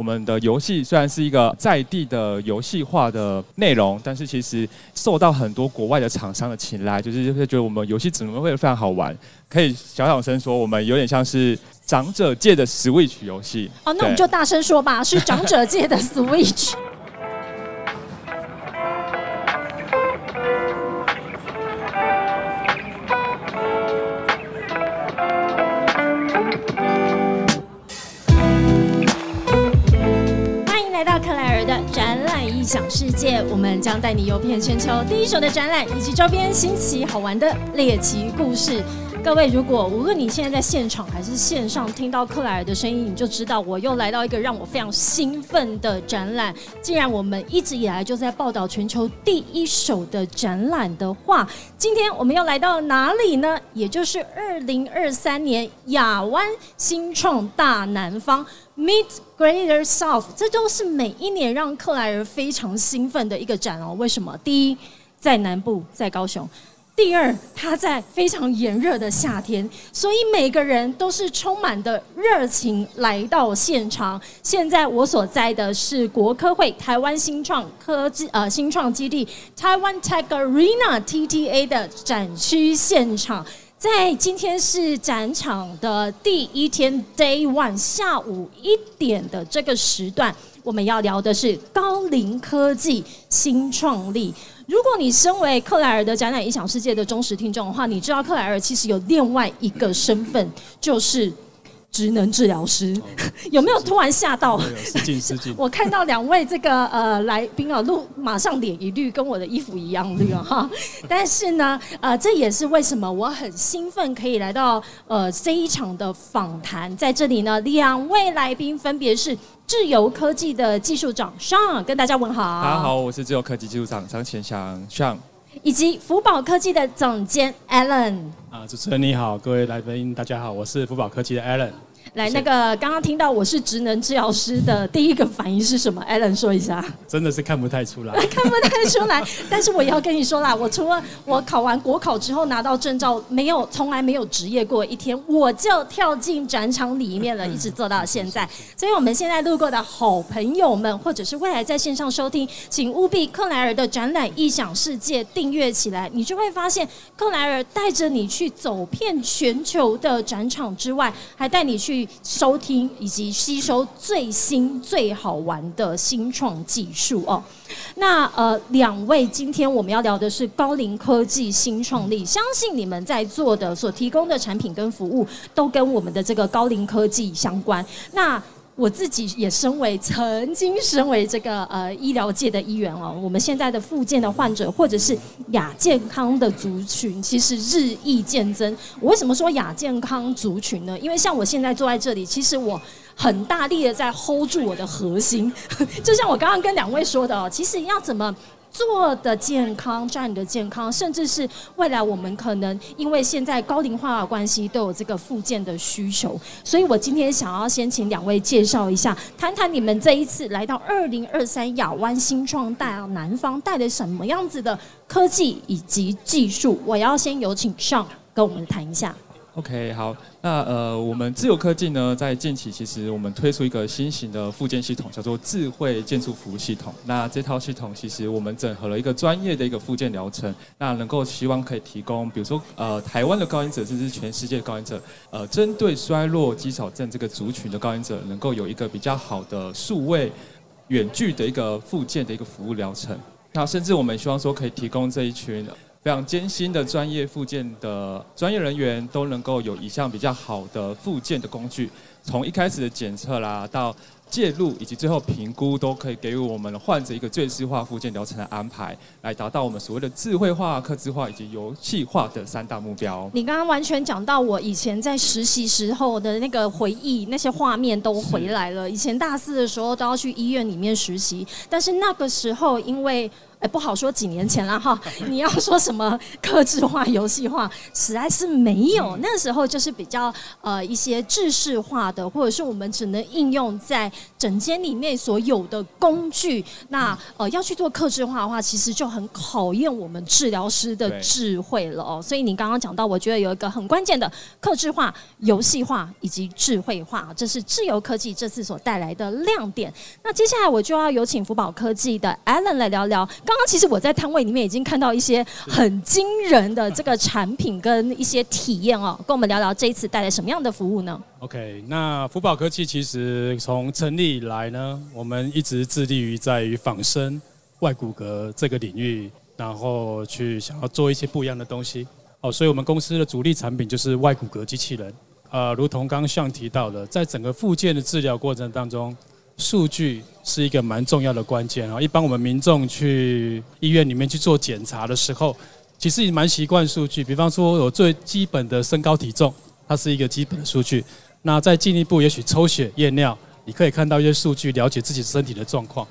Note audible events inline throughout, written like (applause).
我们的游戏虽然是一个在地的游戏化的内容，但是其实受到很多国外的厂商的青睐，就是就是觉得我们游戏怎么会非常好玩，可以小小声说，我们有点像是长者界的 Switch 游戏。哦，那我们就大声说吧，是长者界的 Switch。想世界，我们将带你游遍全球第一手的展览以及周边。新奇好玩的猎奇故事。各位，如果无论你现在在现场还是线上听到克莱尔的声音，你就知道我又来到一个让我非常兴奋的展览。既然我们一直以来就在报道全球第一手的展览的话，今天我们要来到哪里呢？也就是二零二三年亚湾新创大南方。Meet Greater South，这都是每一年让克莱尔非常兴奋的一个展哦。为什么？第一，在南部，在高雄；第二，它在非常炎热的夏天，所以每个人都是充满的热情来到现场。现在我所在的是国科会台湾新创科技呃新创基地台湾 Tech Arena TTA 的展区现场。在今天是展场的第一天，Day One，下午一点的这个时段，我们要聊的是高龄科技新创立。如果你身为克莱尔的展览影响世界的忠实听众的话，你知道克莱尔其实有另外一个身份，就是。职能治疗师 (laughs) 有没有突然吓到？失敬 (laughs) 失敬。我看到两位这个呃来宾啊，路马上脸一绿，跟我的衣服一样绿 (laughs) 哈。但是呢，呃，这也是为什么我很兴奋可以来到呃这一场的访谈。在这里呢，两位来宾分别是自由科技的技术长尚，跟大家问好。大家好，我是自由科技技术长张前祥尚。以及福宝科技的总监 Alan。啊，主持人你好，各位来宾大家好，我是福宝科技的 Alan。来，那个刚刚听到我是职能治疗师的第一个反应是什么？Allen 说一下。真的是看不太出来，(laughs) 看不太出来。但是我也要跟你说啦，我除了 (laughs) 我考完国考之后拿到证照，没有从来没有职业过一天，我就跳进展场里面了，一直做到现在。(laughs) 所以我们现在路过的好朋友们，或者是未来在线上收听，请务必克莱尔的展览异想世界订阅起来，你就会发现克莱尔带着你去走遍全球的展场之外，还带你去。去收听以及吸收最新最好玩的新创技术哦。那呃，两位今天我们要聊的是高龄科技新创立，相信你们在做的所提供的产品跟服务都跟我们的这个高龄科技相关。那我自己也身为曾经身为这个呃医疗界的一员哦，我们现在的复健的患者或者是亚健康的族群，其实日益渐增。我为什么说亚健康族群呢？因为像我现在坐在这里，其实我很大力的在 hold 住我的核心，(laughs) 就像我刚刚跟两位说的哦，其实要怎么。做的健康，站的健康，甚至是未来我们可能因为现在高龄化的关系，都有这个复健的需求。所以我今天想要先请两位介绍一下，谈谈你们这一次来到二零二三亚湾新创带南方带的什么样子的科技以及技术。我要先有请上跟我们谈一下。OK，好，那呃，我们自由科技呢，在近期其实我们推出一个新型的附件系统，叫做智慧建筑服务系统。那这套系统其实我们整合了一个专业的一个附件疗程，那能够希望可以提供，比如说呃，台湾的高音者，甚至全世界的高音者，呃，针对衰弱肌少症这个族群的高音者，能够有一个比较好的数位远距的一个附件的一个服务疗程。那甚至我们希望说，可以提供这一群。非常艰辛的专业复健的专业人员都能够有一项比较好的复健的工具，从一开始的检测啦，到介入以及最后评估，都可以给予我们患者一个最适化复健疗程的安排，来达到我们所谓的智慧化、客制化以及游戏化的三大目标。你刚刚完全讲到我以前在实习时候的那个回忆，那些画面都回来了。以前大四的时候都要去医院里面实习，但是那个时候因为。哎，不好说几年前了哈。(laughs) 你要说什么克制化、游戏化，实在是没有。那时候就是比较呃一些制式化化的，或者是我们只能应用在整间里面所有的工具，那呃要去做克制化的话，其实就很考验我们治疗师的智慧了哦。所以你刚刚讲到，我觉得有一个很关键的克制化、游戏化以及智慧化，这是自由科技这次所带来的亮点。那接下来我就要有请福宝科技的 Alan 来聊聊。刚刚其实我在摊位里面已经看到一些很惊人的这个产品跟一些体验哦，跟我们聊聊这一次带来什么样的服务呢？OK，那福宝科技其实从成立以来呢，我们一直致力于在于仿生外骨骼这个领域，然后去想要做一些不一样的东西。哦，所以我们公司的主力产品就是外骨骼机器人。呃，如同刚刚像提到的，在整个复健的治疗过程当中。数据是一个蛮重要的关键啊！一般我们民众去医院里面去做检查的时候，其实也蛮习惯数据。比方说，有最基本的身高体重，它是一个基本的数据。那再进一步，也许抽血验尿，你可以看到一些数据，了解自己身体的状况。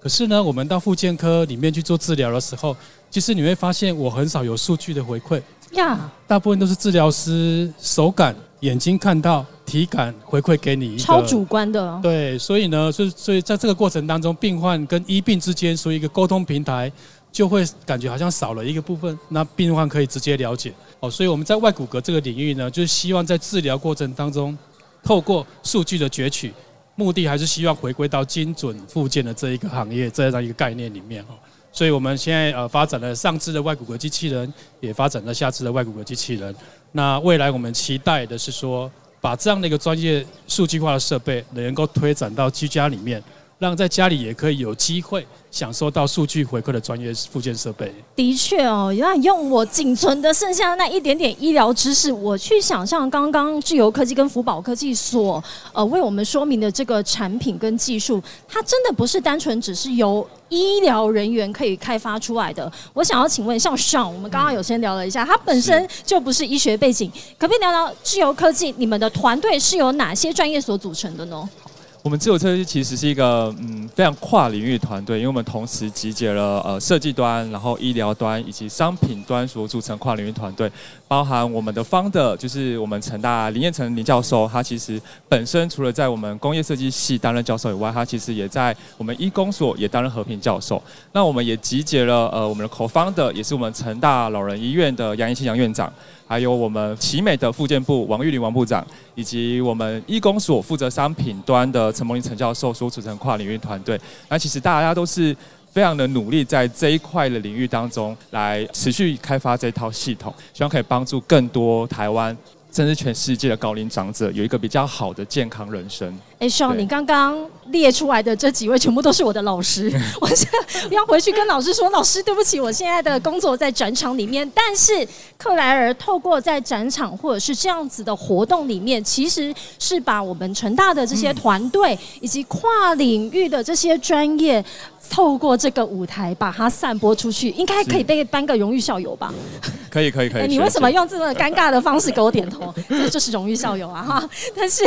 可是呢，我们到复健科里面去做治疗的时候，其实你会发现，我很少有数据的回馈呀，大部分都是治疗师手感。眼睛看到体感回馈给你，超主观的。对，所以呢，所以所以在这个过程当中，病患跟医病之间，所以一个沟通平台就会感觉好像少了一个部分。那病患可以直接了解哦，所以我们在外骨骼这个领域呢，就是希望在治疗过程当中，透过数据的攫取，目的还是希望回归到精准附件的这一个行业这样一个概念里面哦。所以我们现在呃发展了上肢的外骨骼机器人，也发展了下肢的外骨骼机器人。那未来我们期待的是说，把这样的一个专业数据化的设备能够推展到居家里面，让在家里也可以有机会。享受到数据回馈的专业附件设备，的确哦，要用我仅存的剩下那一点点医疗知识，我去想象刚刚智由科技跟福宝科技所呃为我们说明的这个产品跟技术，它真的不是单纯只是由医疗人员可以开发出来的。我想要请问，像上我们刚刚有先聊了一下，它本身就不是医学背景，可不可以聊聊智由科技你们的团队是由哪些专业所组成的呢？我们自有车其实是一个嗯非常跨领域团队，因为我们同时集结了呃设计端、然后医疗端以及商品端所组成跨领域团队，包含我们的方的，就是我们成大林彦成林教授，他其实本身除了在我们工业设计系担任教授以外，他其实也在我们医工所也担任和平教授。那我们也集结了呃我们的口方的，也是我们成大老人医院的杨一清杨院长。还有我们奇美的附件部王玉林王部长，以及我们医工所负责商品端的陈梦林陈教授所组成跨领域团队。那其实大家都是非常的努力，在这一块的领域当中来持续开发这套系统，希望可以帮助更多台湾。甚至全世界的高龄长者有一个比较好的健康人生。哎，少，你刚刚列出来的这几位全部都是我的老师，(laughs) 我现在要回去跟老师说，老师对不起，我现在的工作在展场里面。但是克莱尔透过在展场或者是这样子的活动里面，其实是把我们成大的这些团队以及跨领域的这些专业。透过这个舞台把它散播出去，应该可以被颁个荣誉校友吧？可以可以可以。(laughs) 你为什么用这么尴尬的方式给我点头？(laughs) 这就是荣誉校友啊！哈，但是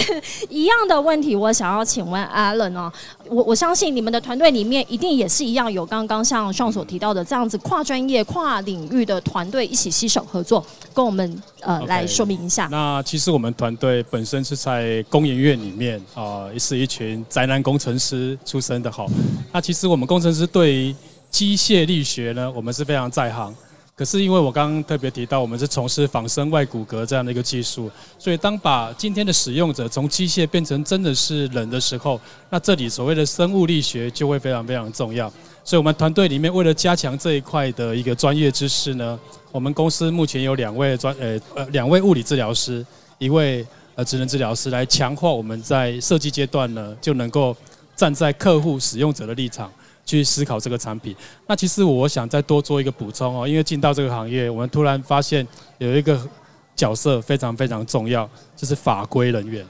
一样的问题，我想要请问 Allen 哦，我我相信你们的团队里面一定也是一样，有刚刚像上所提到的这样子跨专业、跨领域的团队一起携手合作，跟我们呃来说明一下。那其实我们团队本身是在工研院里面啊，也是一群宅男工程师出身的哈。那其实我们工程师对于机械力学呢，我们是非常在行。可是因为我刚刚特别提到，我们是从事仿生外骨骼这样的一个技术，所以当把今天的使用者从机械变成真的是人的时候，那这里所谓的生物力学就会非常非常重要。所以我们团队里面为了加强这一块的一个专业知识呢，我们公司目前有两位专呃呃两位物理治疗师，一位呃职能治疗师来强化我们在设计阶段呢就能够。站在客户使用者的立场去思考这个产品。那其实我想再多做一个补充哦，因为进到这个行业，我们突然发现有一个角色非常非常重要，就是法规人员。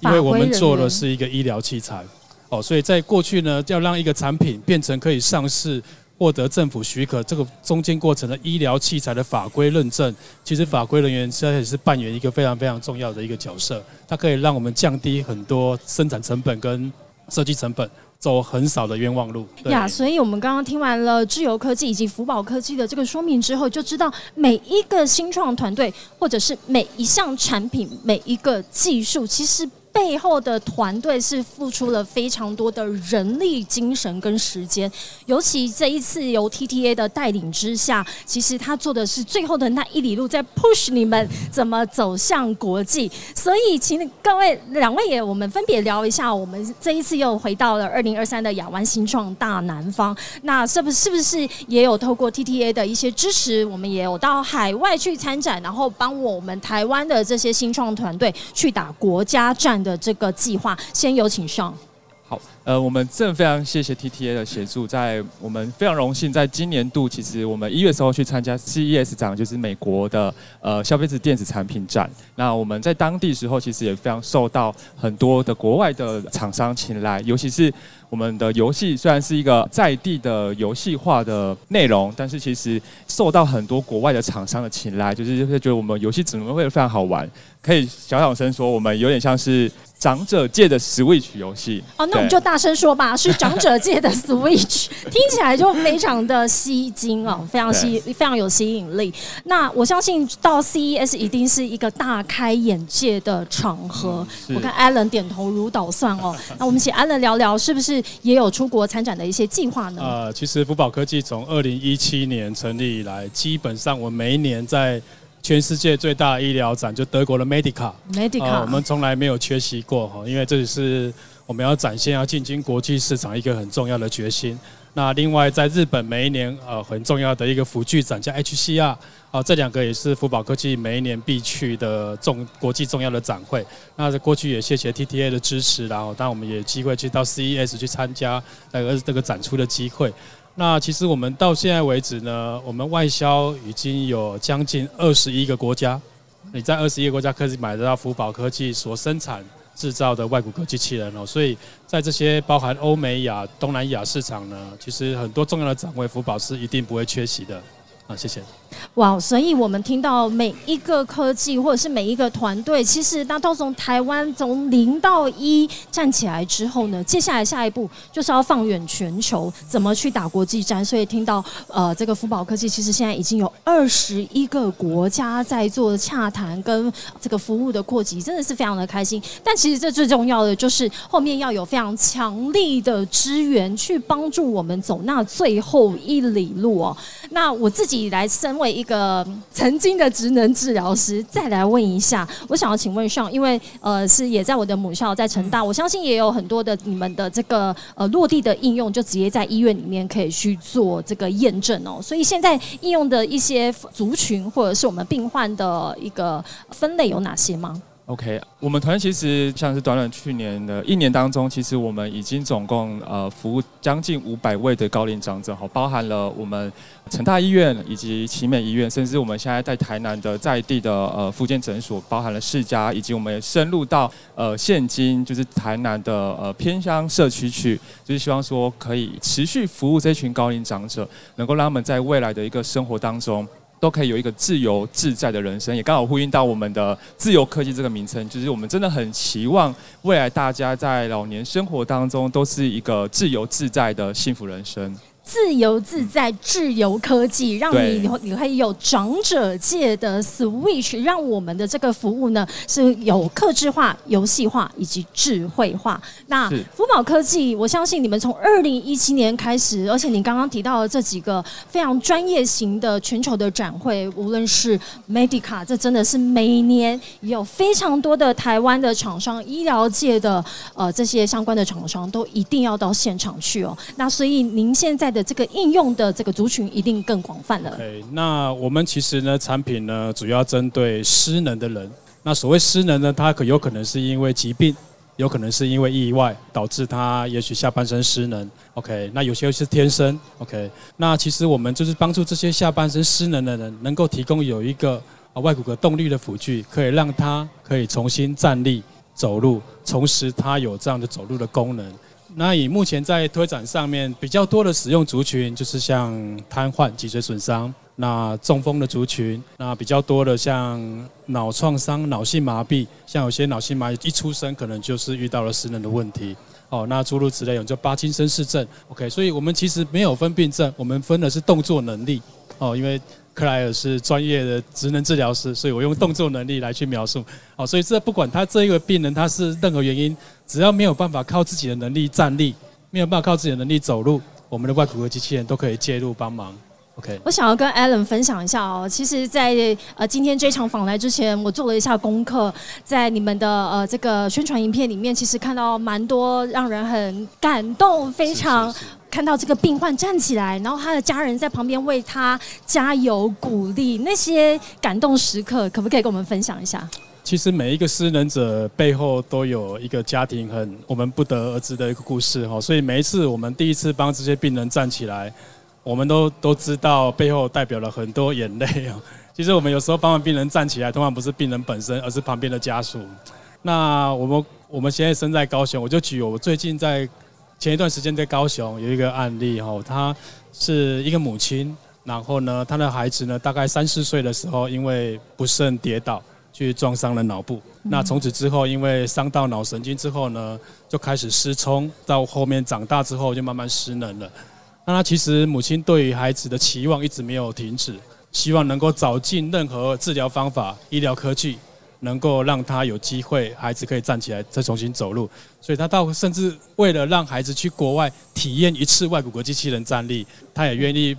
因为我们做的是一个医疗器材哦，所以在过去呢，要让一个产品变成可以上市、获得政府许可，这个中间过程的医疗器材的法规认证，其实法规人员现在也是扮演一个非常非常重要的一个角色。它可以让我们降低很多生产成本跟。设计成本走很少的冤枉路呀，所以我们刚刚听完了智由科技以及福宝科技的这个说明之后，就知道每一个新创团队或者是每一项产品、每一个技术，其实。背后的团队是付出了非常多的人力、精神跟时间，尤其这一次由 TTA 的带领之下，其实他做的是最后的那一里路，在 push 你们怎么走向国际。所以，请各位两位也，我们分别聊一下，我们这一次又回到了二零二三的亚湾新创大南方，那是不是不是也有透过 TTA 的一些支持，我们也有到海外去参展，然后帮我们台湾的这些新创团队去打国家战的这个计划？先有请上。好，呃，我们真的非常谢谢 TTA 的协助，在我们非常荣幸，在今年度，其实我们一月时候去参加 CES 展，就是美国的呃消费者电子产品展。那我们在当地时候，其实也非常受到很多的国外的厂商青睐，尤其是我们的游戏虽然是一个在地的游戏化的内容，但是其实受到很多国外的厂商的青睐，就是会觉得我们游戏怎么会非常好玩，可以小小声说，我们有点像是。长者界的 Switch 游戏哦，那我们就大声说吧，(laughs) 是长者界的 Switch，听起来就非常的吸睛哦，非常吸，非常有吸引力。那我相信到 CES 一定是一个大开眼界的场合。我看 Allen 点头如捣蒜哦。(laughs) 那我们请 Allen 聊聊，是不是也有出国参展的一些计划呢？呃，其实福宝科技从二零一七年成立以来，基本上我每一年在。全世界最大的医疗展就德国的 Medica，Medica，我们从来没有缺席过哈，因为这里是我们要展现要进军国际市场一个很重要的决心。那另外在日本每一年呃很重要的一个辅具展叫 HCR，啊这两个也是福宝科技每一年必去的重国际重要的展会。那在过去也谢谢 TTA 的支持，然后当然我们也机会去到 CES 去参加那个这个展出的机会。那其实我们到现在为止呢，我们外销已经有将近二十一个国家。你在二十一个国家可以买得到福宝科技所生产制造的外骨骼机器人哦。所以在这些包含欧美亚、东南亚市场呢，其实很多重要的展位，福宝是一定不会缺席的。啊，谢谢。哇，所以我们听到每一个科技或者是每一个团队，其实那都从台湾从零到一站起来之后呢，接下来下一步就是要放远全球，怎么去打国际战。所以听到呃，这个福宝科技其实现在已经有二十一个国家在做洽谈跟这个服务的扩及，真的是非常的开心。但其实这最重要的就是后面要有非常强力的支援去帮助我们走那最后一里路哦。那我自己来深身为一个曾经的职能治疗师，再来问一下，我想要请问上，因为呃是也在我的母校在成大，我相信也有很多的你们的这个呃落地的应用，就直接在医院里面可以去做这个验证哦。所以现在应用的一些族群或者是我们病患的一个分类有哪些吗？OK，我们团其实像是短短去年的一年当中，其实我们已经总共呃服务将近五百位的高龄长者，哈，包含了我们成大医院以及奇美医院，甚至我们现在在台南的在地的呃复健诊所，包含了世家，以及我们深入到呃现今就是台南的呃偏乡社区去，就是希望说可以持续服务这群高龄长者，能够让他们在未来的一个生活当中。都可以有一个自由自在的人生，也刚好呼应到我们的自由科技这个名称，就是我们真的很期望未来大家在老年生活当中都是一个自由自在的幸福人生。自由自在，自由科技，让你你可以有长者界的 Switch，让我们的这个服务呢是有克制化、游戏化以及智慧化。那福宝科技，我相信你们从二零一七年开始，而且你刚刚提到的这几个非常专业型的全球的展会，无论是 Medica，这真的是每年有非常多的台湾的厂商、医疗界的呃这些相关的厂商都一定要到现场去哦。那所以您现在的。这个应用的这个族群一定更广泛了。对，那我们其实呢，产品呢主要针对失能的人。那所谓失能呢，他可有可能是因为疾病，有可能是因为意外导致他也许下半身失能。OK，那有些是天生。OK，那其实我们就是帮助这些下半身失能的人，能够提供有一个外骨骼动力的辅具，可以让他可以重新站立走路，重拾他有这样的走路的功能。那以目前在推展上面比较多的使用族群，就是像瘫痪、脊髓损伤，那中风的族群，那比较多的像脑创伤、脑性麻痹，像有些脑性麻痹一出生可能就是遇到了失能的问题，哦，那诸如此类，有叫巴金森氏症，OK，所以我们其实没有分病症，我们分的是动作能力，哦，因为。克莱尔是专业的职能治疗师，所以我用动作能力来去描述。哦，所以这不管他这一个病人他是任何原因，只要没有办法靠自己的能力站立，没有办法靠自己的能力走路，我们的外骨骼机器人都可以介入帮忙。OK，我想要跟 Alan 分享一下哦。其实，在呃今天这场访来之前，我做了一下功课，在你们的呃这个宣传影片里面，其实看到蛮多让人很感动，非常看到这个病患站起来，然后他的家人在旁边为他加油鼓励，那些感动时刻，可不可以跟我们分享一下？其实每一个失能者背后都有一个家庭很我们不得而知的一个故事哈，所以每一次我们第一次帮这些病人站起来。我们都都知道背后代表了很多眼泪啊。其实我们有时候帮完病人站起来，通常不是病人本身，而是旁边的家属。那我们我们现在身在高雄，我就举我最近在前一段时间在高雄有一个案例哈，他是一个母亲，然后呢，他的孩子呢大概三四岁的时候，因为不慎跌倒，去撞伤了脑部。那从此之后，因为伤到脑神经之后呢，就开始失聪，到后面长大之后就慢慢失能了。那他其实母亲对于孩子的期望一直没有停止，希望能够找尽任何治疗方法、医疗科技，能够让他有机会，孩子可以站起来再重新走路。所以他到甚至为了让孩子去国外体验一次外骨骼机器人站立，他也愿意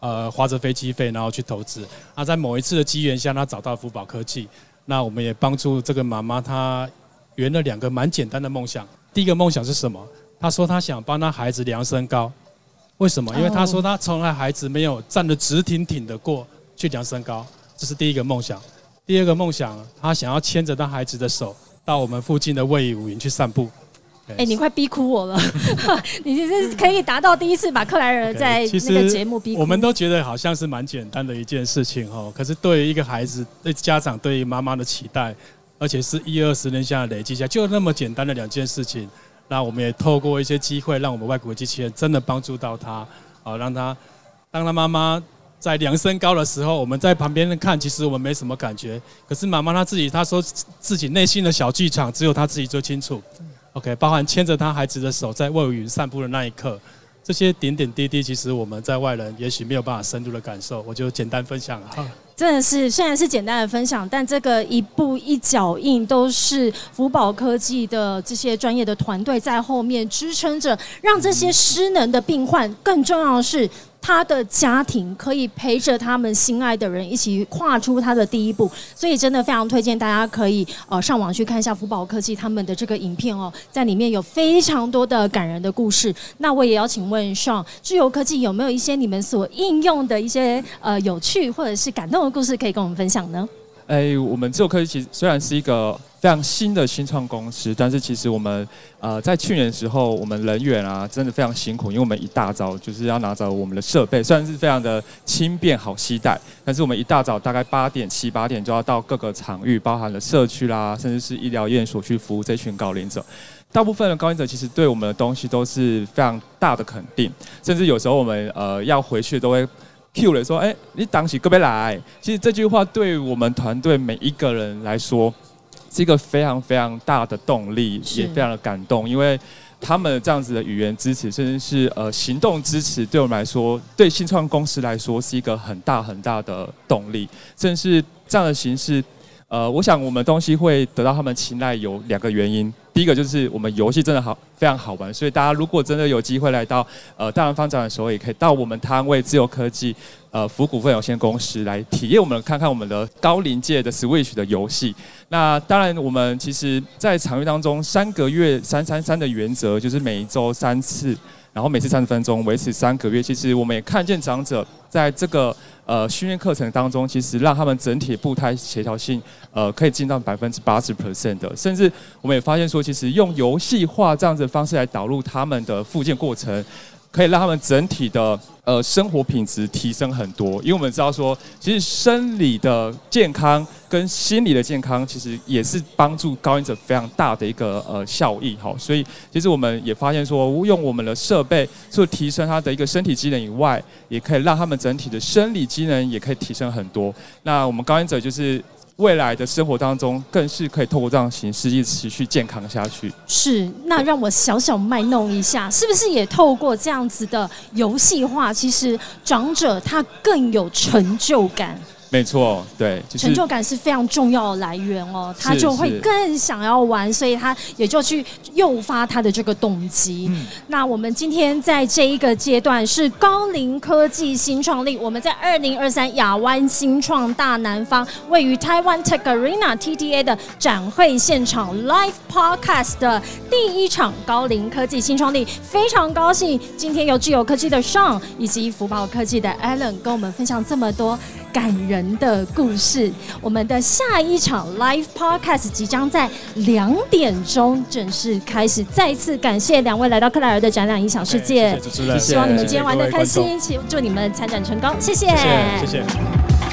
呃花着飞机费然后去投资。那在某一次的机缘下，他找到福宝科技，那我们也帮助这个妈妈，她圆了两个蛮简单的梦想。第一个梦想是什么？她说她想帮她孩子量身高。为什么？因为她说她从来孩子没有站得直挺挺的过去量身高，这是第一个梦想。第二个梦想，她想要牵着她孩子的手到我们附近的卫武营去散步。哎，你快逼哭我了！(laughs) 你这是可以达到第一次把克莱尔在那个节目逼哭。我们都觉得好像是蛮简单的一件事情哈，可是对于一个孩子、对家长、对于妈妈的期待，而且是一二十年下来累积下，就那么简单的两件事情。那我们也透过一些机会，让我们外国机器人真的帮助到他，啊，让他当他妈妈在量身高的时候，我们在旁边看，其实我们没什么感觉。可是妈妈她自己，她说自己内心的小剧场，只有她自己最清楚。OK，包含牵着他孩子的手在外云散步的那一刻，这些点点滴滴，其实我们在外人也许没有办法深入的感受，我就简单分享哈。真的是，虽然是简单的分享，但这个一步一脚印都是福宝科技的这些专业的团队在后面支撑着，让这些失能的病患，更重要的是。他的家庭可以陪着他们心爱的人一起跨出他的第一步，所以真的非常推荐大家可以呃上网去看一下福宝科技他们的这个影片哦，在里面有非常多的感人的故事。那我也要请问上智游科技有没有一些你们所应用的一些呃有趣或者是感动的故事可以跟我们分享呢？哎，我们智由科技其实虽然是一个。非常新的新创公司，但是其实我们呃在去年的时候，我们人员啊真的非常辛苦，因为我们一大早就是要拿着我们的设备，虽然是非常的轻便好携带，但是我们一大早大概八点七八点就要到各个场域，包含了社区啦，甚至是医疗院所去服务这群高龄者。大部分的高龄者其实对我们的东西都是非常大的肯定，甚至有时候我们呃要回去都会 Q 了说，哎，你当起各别来。其实这句话对我们团队每一个人来说。是一个非常非常大的动力，也非常的感动，因为他们这样子的语言支持，甚至是呃行动支持，对我们来说，对新创公司来说是一个很大很大的动力。甚至是这样的形式，呃，我想我们东西会得到他们青睐，有两个原因。第一个就是我们游戏真的好非常好玩，所以大家如果真的有机会来到呃大南方展的时候，也可以到我们摊位自由科技。呃，福股份有限公司来体验我们，看看我们的高临界的 Switch 的游戏。那当然，我们其实，在场域当中，三个月三三三的原则就是每一周三次，然后每次三十分钟，维持三个月。其实我们也看见长者在这个呃训练课程当中，其实让他们整体步态协调性呃可以进到百分之八十 percent 的，甚至我们也发现说，其实用游戏化这样子的方式来导入他们的复健过程。可以让他们整体的呃生活品质提升很多，因为我们知道说，其实生理的健康跟心理的健康，其实也是帮助高音者非常大的一个呃效益哈。所以其实我们也发现说，用我们的设备，除了提升他的一个身体机能以外，也可以让他们整体的生理机能也可以提升很多。那我们高音者就是。未来的生活当中，更是可以透过这样的形式一直持续健康下去。是，那让我小小卖弄一下，是不是也透过这样子的游戏化，其实长者他更有成就感？没错，对，就成就感是非常重要的来源哦，他就会更想要玩，所以他也就去诱发他的这个动机。那我们今天在这一个阶段是高龄科技新创立，我们在二零二三亚湾新创大南方，位于台湾 Tech Arena TTA 的展会现场 Live Podcast 的第一场高龄科技新创立，非常高兴今天有具有科技的 Sean 以及福宝科技的 Alan 跟我们分享这么多。感人的故事，我们的下一场 live podcast 即将在两点钟正式开始。再次感谢两位来到克莱尔的展览影响世界，谢谢主持人，希望你们今天玩的开心，祝你们参展成功，谢谢，谢谢。